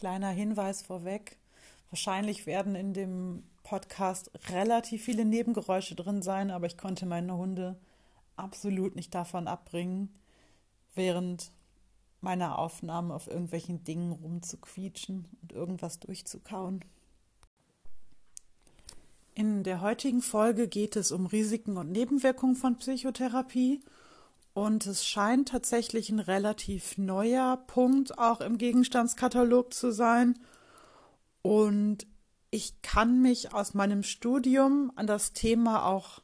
Kleiner Hinweis vorweg. Wahrscheinlich werden in dem Podcast relativ viele Nebengeräusche drin sein, aber ich konnte meine Hunde absolut nicht davon abbringen, während meiner Aufnahme auf irgendwelchen Dingen rumzuquietschen und irgendwas durchzukauen. In der heutigen Folge geht es um Risiken und Nebenwirkungen von Psychotherapie und es scheint tatsächlich ein relativ neuer Punkt auch im Gegenstandskatalog zu sein. Und ich kann mich aus meinem Studium an das Thema auch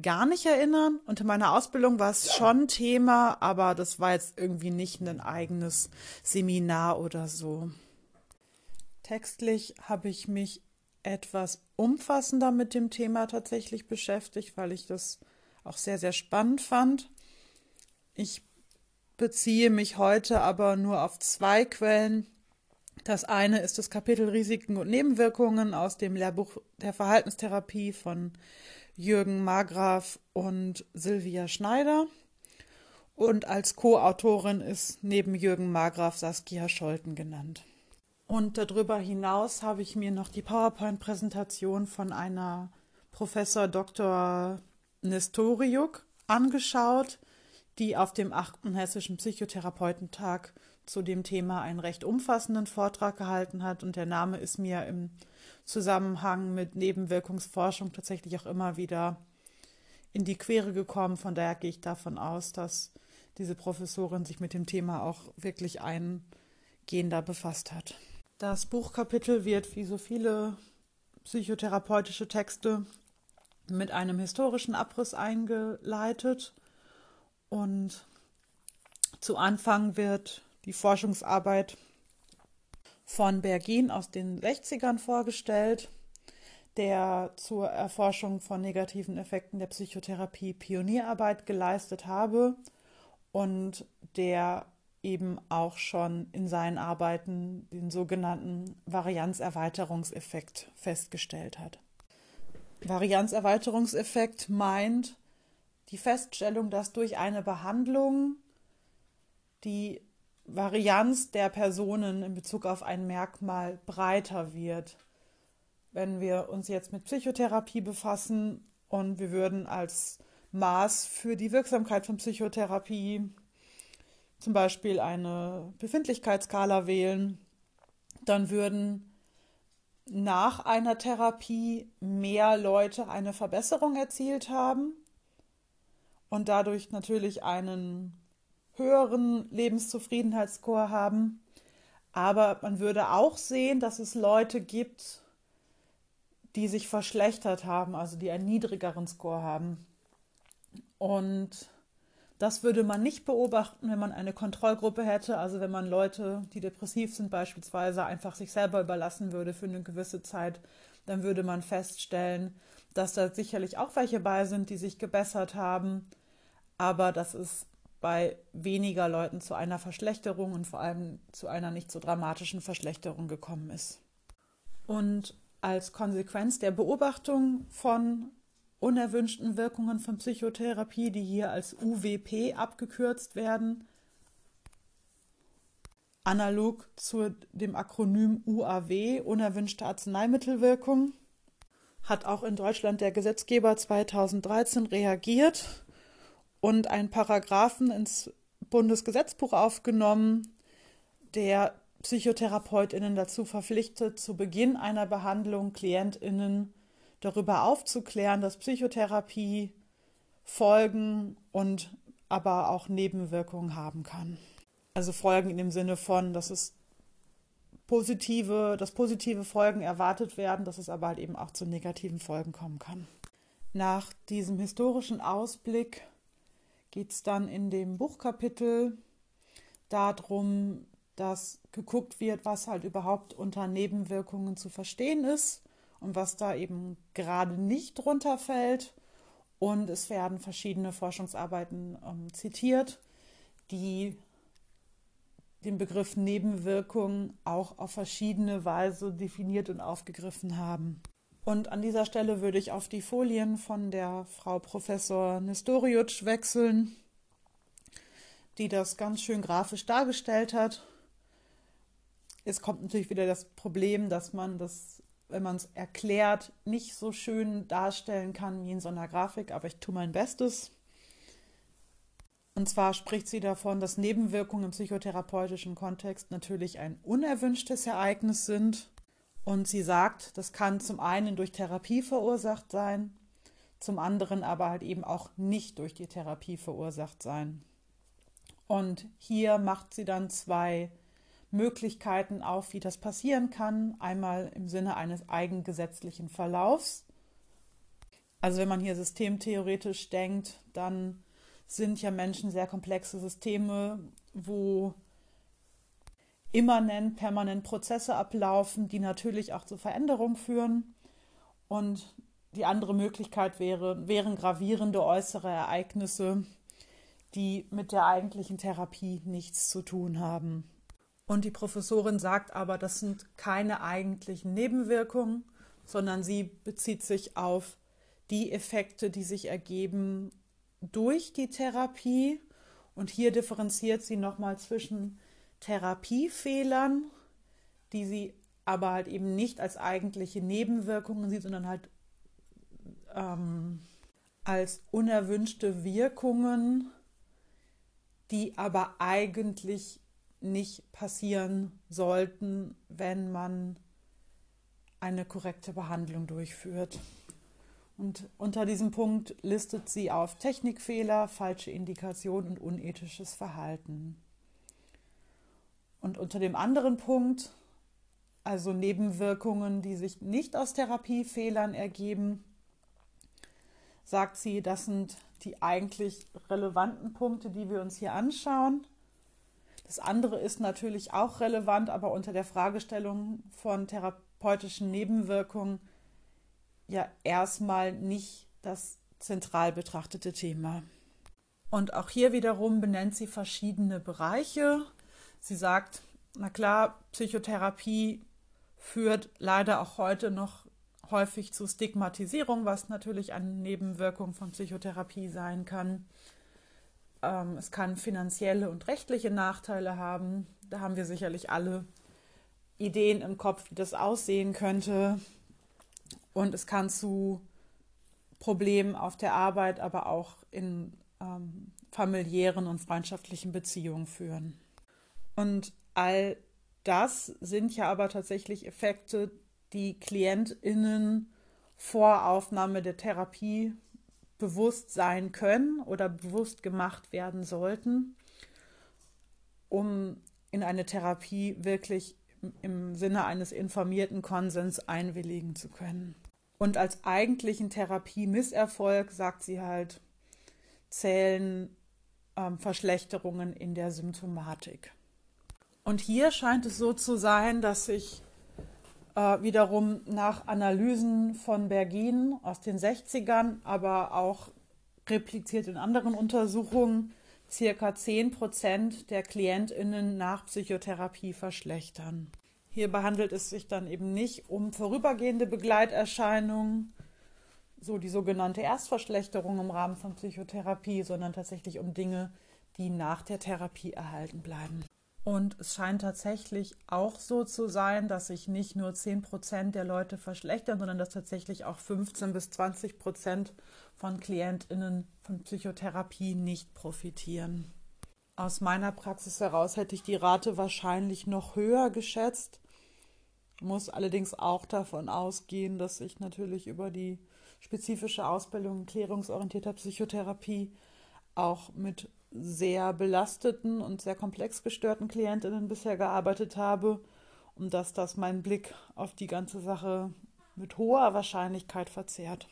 gar nicht erinnern. Unter meiner Ausbildung war es schon Thema, aber das war jetzt irgendwie nicht ein eigenes Seminar oder so. Textlich habe ich mich etwas umfassender mit dem Thema tatsächlich beschäftigt, weil ich das auch sehr, sehr spannend fand. Ich beziehe mich heute aber nur auf zwei Quellen. Das eine ist das Kapitel Risiken und Nebenwirkungen aus dem Lehrbuch der Verhaltenstherapie von Jürgen Margraf und Silvia Schneider. Und als Co-Autorin ist neben Jürgen Margraf Saskia Scholten genannt. Und darüber hinaus habe ich mir noch die PowerPoint-Präsentation von einer Professor Dr. Nestoriuk angeschaut, die auf dem 8. Hessischen Psychotherapeutentag zu dem Thema einen recht umfassenden Vortrag gehalten hat. Und der Name ist mir im Zusammenhang mit Nebenwirkungsforschung tatsächlich auch immer wieder in die Quere gekommen. Von daher gehe ich davon aus, dass diese Professorin sich mit dem Thema auch wirklich eingehender befasst hat. Das Buchkapitel wird wie so viele psychotherapeutische Texte mit einem historischen Abriss eingeleitet und zu Anfang wird die Forschungsarbeit von Bergin aus den 60ern vorgestellt, der zur Erforschung von negativen Effekten der Psychotherapie Pionierarbeit geleistet habe und der eben auch schon in seinen Arbeiten den sogenannten Varianzerweiterungseffekt festgestellt hat. Varianzerweiterungseffekt meint die Feststellung, dass durch eine Behandlung die Varianz der Personen in Bezug auf ein Merkmal breiter wird. Wenn wir uns jetzt mit Psychotherapie befassen und wir würden als Maß für die Wirksamkeit von Psychotherapie zum Beispiel eine Befindlichkeitsskala wählen, dann würden nach einer Therapie mehr Leute eine Verbesserung erzielt haben und dadurch natürlich einen höheren Lebenszufriedenheitsscore haben. Aber man würde auch sehen, dass es Leute gibt, die sich verschlechtert haben, also die einen niedrigeren Score haben. Und das würde man nicht beobachten, wenn man eine Kontrollgruppe hätte, also wenn man Leute, die depressiv sind beispielsweise, einfach sich selber überlassen würde für eine gewisse Zeit, dann würde man feststellen, dass da sicherlich auch welche bei sind, die sich gebessert haben, aber das ist bei weniger Leuten zu einer Verschlechterung und vor allem zu einer nicht so dramatischen Verschlechterung gekommen ist. Und als Konsequenz der Beobachtung von unerwünschten Wirkungen von Psychotherapie, die hier als UWP abgekürzt werden, analog zu dem Akronym UAW, unerwünschte Arzneimittelwirkung, hat auch in Deutschland der Gesetzgeber 2013 reagiert und einen Paragraphen ins Bundesgesetzbuch aufgenommen, der PsychotherapeutInnen dazu verpflichtet, zu Beginn einer Behandlung KlientInnen darüber aufzuklären, dass Psychotherapie Folgen und aber auch Nebenwirkungen haben kann. Also Folgen in dem Sinne von, dass es positive, dass positive Folgen erwartet werden, dass es aber halt eben auch zu negativen Folgen kommen kann. Nach diesem historischen Ausblick geht es dann in dem Buchkapitel darum, dass geguckt wird, was halt überhaupt unter Nebenwirkungen zu verstehen ist und was da eben gerade nicht drunter fällt. Und es werden verschiedene Forschungsarbeiten ähm, zitiert, die den Begriff Nebenwirkung auch auf verschiedene Weise definiert und aufgegriffen haben. Und an dieser Stelle würde ich auf die Folien von der Frau Professor Nestorius wechseln, die das ganz schön grafisch dargestellt hat. es kommt natürlich wieder das Problem, dass man das, wenn man es erklärt, nicht so schön darstellen kann wie in so einer Grafik, aber ich tue mein Bestes. Und zwar spricht sie davon, dass Nebenwirkungen im psychotherapeutischen Kontext natürlich ein unerwünschtes Ereignis sind. Und sie sagt, das kann zum einen durch Therapie verursacht sein, zum anderen aber halt eben auch nicht durch die Therapie verursacht sein. Und hier macht sie dann zwei Möglichkeiten auf, wie das passieren kann. Einmal im Sinne eines eigengesetzlichen Verlaufs. Also wenn man hier systemtheoretisch denkt, dann sind ja Menschen sehr komplexe Systeme, wo immanent, permanent Prozesse ablaufen, die natürlich auch zu Veränderungen führen. Und die andere Möglichkeit wäre, wären gravierende äußere Ereignisse, die mit der eigentlichen Therapie nichts zu tun haben. Und die Professorin sagt aber, das sind keine eigentlichen Nebenwirkungen, sondern sie bezieht sich auf die Effekte, die sich ergeben durch die Therapie. Und hier differenziert sie nochmal zwischen Therapiefehlern, die sie aber halt eben nicht als eigentliche Nebenwirkungen sieht, sondern halt ähm, als unerwünschte Wirkungen, die aber eigentlich nicht passieren sollten, wenn man eine korrekte Behandlung durchführt. Und unter diesem Punkt listet sie auf Technikfehler, falsche Indikation und unethisches Verhalten. Und unter dem anderen Punkt, also Nebenwirkungen, die sich nicht aus Therapiefehlern ergeben, sagt sie, das sind die eigentlich relevanten Punkte, die wir uns hier anschauen. Das andere ist natürlich auch relevant, aber unter der Fragestellung von therapeutischen Nebenwirkungen ja erstmal nicht das zentral betrachtete Thema. Und auch hier wiederum benennt sie verschiedene Bereiche. Sie sagt, na klar, Psychotherapie führt leider auch heute noch häufig zu Stigmatisierung, was natürlich eine Nebenwirkung von Psychotherapie sein kann. Ähm, es kann finanzielle und rechtliche Nachteile haben. Da haben wir sicherlich alle Ideen im Kopf, wie das aussehen könnte. Und es kann zu Problemen auf der Arbeit, aber auch in ähm, familiären und freundschaftlichen Beziehungen führen. Und all das sind ja aber tatsächlich Effekte, die KlientInnen vor Aufnahme der Therapie bewusst sein können oder bewusst gemacht werden sollten, um in eine Therapie wirklich im Sinne eines informierten Konsens einwilligen zu können. Und als eigentlichen Therapie-Misserfolg, sagt sie halt, zählen ähm, Verschlechterungen in der Symptomatik. Und hier scheint es so zu sein, dass sich äh, wiederum nach Analysen von Bergin aus den 60ern, aber auch repliziert in anderen Untersuchungen, circa 10 Prozent der KlientInnen nach Psychotherapie verschlechtern. Hierbei handelt es sich dann eben nicht um vorübergehende Begleiterscheinungen, so die sogenannte Erstverschlechterung im Rahmen von Psychotherapie, sondern tatsächlich um Dinge, die nach der Therapie erhalten bleiben. Und es scheint tatsächlich auch so zu sein, dass sich nicht nur 10 Prozent der Leute verschlechtern, sondern dass tatsächlich auch 15 bis 20 Prozent von KlientInnen von Psychotherapie nicht profitieren. Aus meiner Praxis heraus hätte ich die Rate wahrscheinlich noch höher geschätzt, muss allerdings auch davon ausgehen, dass ich natürlich über die spezifische Ausbildung klärungsorientierter Psychotherapie auch mit sehr belasteten und sehr komplex gestörten Klientinnen bisher gearbeitet habe und dass das meinen Blick auf die ganze Sache mit hoher Wahrscheinlichkeit verzerrt.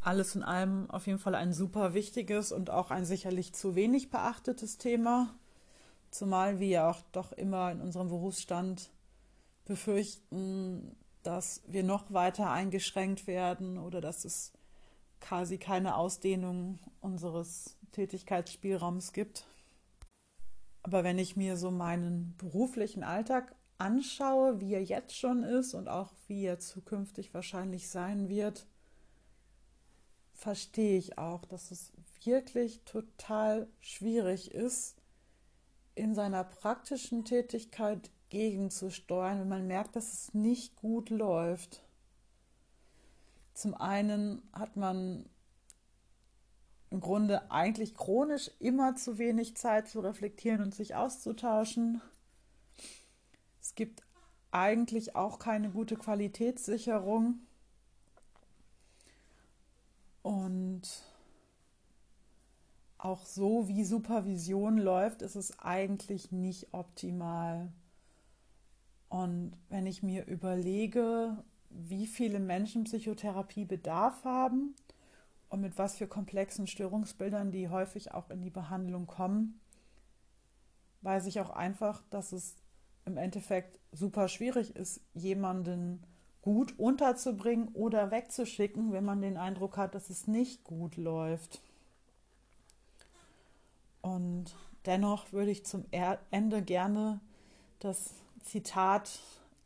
Alles in allem auf jeden Fall ein super wichtiges und auch ein sicherlich zu wenig beachtetes Thema, zumal wir ja auch doch immer in unserem Berufsstand befürchten, dass wir noch weiter eingeschränkt werden oder dass es quasi keine Ausdehnung unseres Tätigkeitsspielraums gibt. Aber wenn ich mir so meinen beruflichen Alltag anschaue, wie er jetzt schon ist und auch wie er zukünftig wahrscheinlich sein wird, verstehe ich auch, dass es wirklich total schwierig ist, in seiner praktischen Tätigkeit gegenzusteuern, wenn man merkt, dass es nicht gut läuft. Zum einen hat man im Grunde eigentlich chronisch immer zu wenig Zeit zu reflektieren und sich auszutauschen. Es gibt eigentlich auch keine gute Qualitätssicherung. Und auch so wie Supervision läuft, ist es eigentlich nicht optimal. Und wenn ich mir überlege, wie viele Menschen Psychotherapie Bedarf haben und mit was für komplexen Störungsbildern die häufig auch in die Behandlung kommen, weiß ich auch einfach, dass es im Endeffekt super schwierig ist, jemanden gut unterzubringen oder wegzuschicken, wenn man den Eindruck hat, dass es nicht gut läuft. Und dennoch würde ich zum Ende gerne das Zitat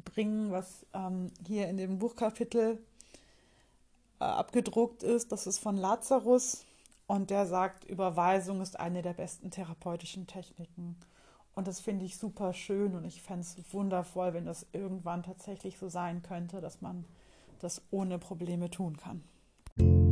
bringen, was ähm, hier in dem Buchkapitel abgedruckt ist. Das ist von Lazarus und der sagt, Überweisung ist eine der besten therapeutischen Techniken. Und das finde ich super schön und ich fände es wundervoll, wenn das irgendwann tatsächlich so sein könnte, dass man das ohne Probleme tun kann.